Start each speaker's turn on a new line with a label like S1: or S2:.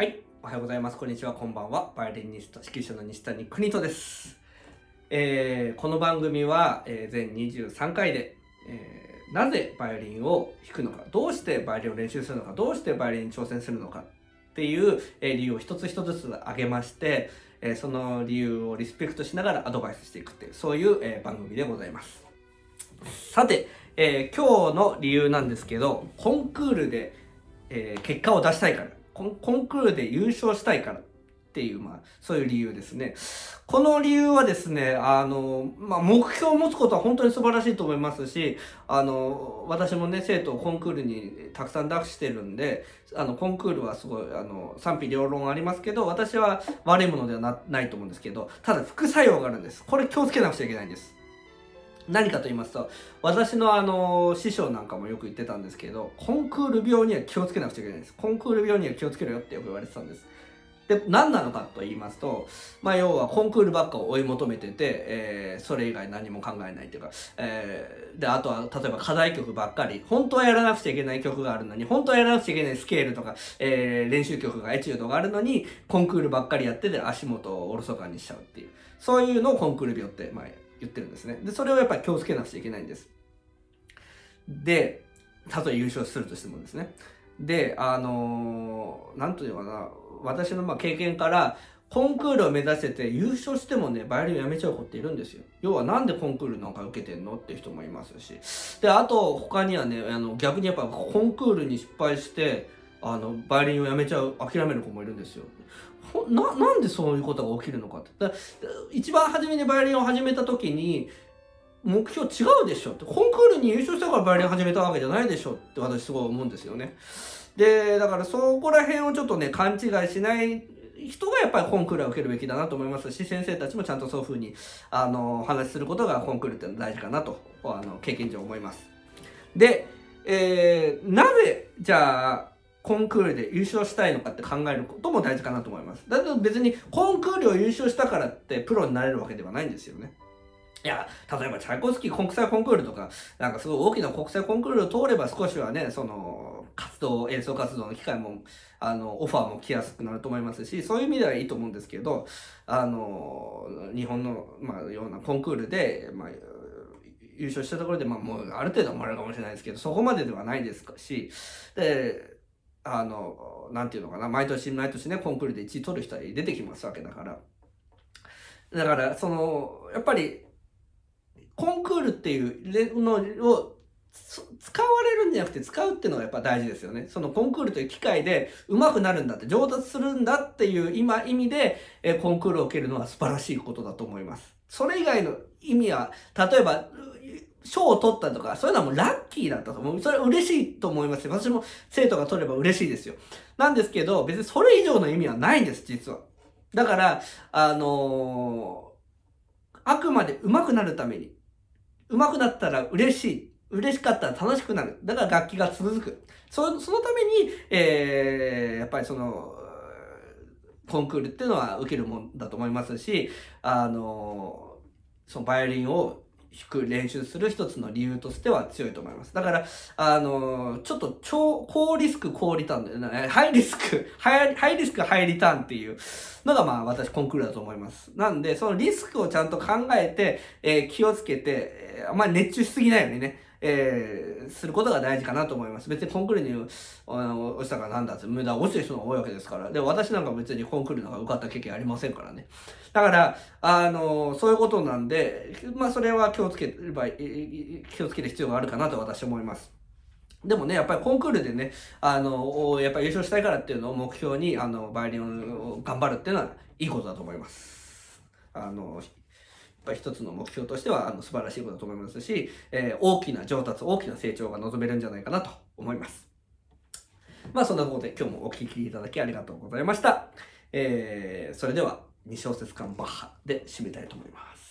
S1: はい、おはようございます。こんにちは、こんばんは。バイオリニスト、指揮者の西谷邦人です。えーこの番組は、えー全23回で、えーなぜバイオリンを弾くのか、どうしてバイオリンを練習するのか、どうしてバイオリンに挑戦するのかっていう、え理由を一つ一つずつ挙げまして、えその理由をリスペクトしながらアドバイスしていくっていう、そういう、え番組でございます。さて、え今日の理由なんですけど、コンクールで、え結果を出したいからコン、クールで優勝したいからっていう、まあ、そういう理由ですね。この理由はですね、あの、まあ、目標を持つことは本当に素晴らしいと思いますし、あの、私もね、生徒をコンクールにたくさん出してるんで、あの、コンクールはすごい、あの、賛否両論ありますけど、私は悪いものではなないと思うんですけど、ただ副作用があるんです。これ気をつけなくちゃいけないんです。何かと言いますと、私のあの、師匠なんかもよく言ってたんですけど、コンクール病には気をつけなくちゃいけないんです。コンクール病には気をつけろよってよく言われてたんです。で、何なのかと言いますと、まあ、要はコンクールばっかを追い求めてて、えーそれ以外何も考えないというか、えーで、あとは、例えば課題曲ばっかり、本当はやらなくちゃいけない曲があるのに、本当はやらなくちゃいけないスケールとか、えー練習曲がエチュードがあるのに、コンクールばっかりやってて足元をおろそかにしちゃうっていう、そういうのをコンクール病って、まあ、言ってるんですね。で、それをやっぱり気をつけなくちゃいけないんです。で、たとえ優勝するとしてもですね。で、あのーなんというかな、私のまあ経験から、コンクールを目指してて優勝してもね、バイオリンをやめちゃう子っているんですよ。要はなんでコンクールなんか受けてんのっていう人もいますし。で、あと他にはね、あの逆にやっぱコンクールに失敗して、あの、バイオリンをやめちゃう、諦める子もいるんですよ。な、なんでそういうことが起きるのかって。だ一番初めにバイオリンを始めた時に、目標違うでしょって。コンクールに優勝したからバイオリン始めたわけじゃないでしょって私すごい思うんですよね。で、だからそこら辺をちょっとね、勘違いしない人がやっぱりコンクールは受けるべきだなと思いますし、先生たちもちゃんとそういうふうに、あの、話することがコンクールって大事かなと、あの、経験上思います。で、えー、なぜ、じゃあ、コンクールで優勝したいのかって考えることも大事かなと思います。だけど別にコンクールを優勝したからってプロになれるわけではないんですよね。いや、例えばチャイコスキー国際コンクールとか、なんかすごい大きな国際コンクールを通れば少しはね、その、活動、演奏活動の機会も、あの、オファーも来やすくなると思いますし、そういう意味ではいいと思うんですけど、あの、日本の、まあ、ようなコンクールで、まあ、優勝したところで、まあ、もう、ある程度はもらえるかもしれないですけど、そこまでではないですし、で、あの、なんていうのかな、毎年毎年ね、コンクールで1位取る人は出てきますわけだから。だから、その、やっぱり、コンクールっていうのを使われるんじゃなくて使うっていうのがやっぱ大事ですよね。そのコンクールという機会で上手くなるんだって上達するんだっていう今意味で、えコンクールを受けるのは素晴らしいことだと思います。それ以外の意味は、例えば、賞を取ったとか、そういうのはもうラッキーだったと思う。それ嬉しいと思いますよ。私も生徒が取れば嬉しいですよ。なんですけど、別にそれ以上の意味はないんです、実は。だから、あのーあくまで上手くなるために、上手くなったら嬉しい。嬉しかったら楽しくなる。だから楽器が続く。そそのために、えー、やっぱりその、コンクールっていうのは受けるもんだと思いますし、あの、そのバイオリンを弾く練習する一つの理由としては強いと思います。だから、あの、ちょっと超、高リスク、高リターンだよね。ハイリスク、ハイハイリスク、ハイリターンっていうのがまあ私コンクールだと思います。なんで、そのリスクをちゃんと考えて、えー気をつけて、えーあんまり熱中しすぎないようにね、えーすることが大事かなと思います。別にコンクールにあの落ちたからなんだって無駄落ちてる人が多いわけですから。で、私なんか別にコンクールなんか受かった経験ありませんからね。だから、あの、そういうことなんで、まあそれは気をつければ、気をつける必要があるかなと私は思います。でもね、やっぱりコンクールでね、あの、やっぱり優勝したいからっていうのを目標に、あの、バイオリンを頑張るっていうのは、いいことだと思います。あの、ぱり一つの目標としては、あの、素晴らしいことだと思いますし、えー大きな上達、大きな成長が望めるんじゃないかなと思います。まあ、そんなことで今日もお聞きいただきありがとうございました。えー、それでは、2小節間バッハで締めたいと思います。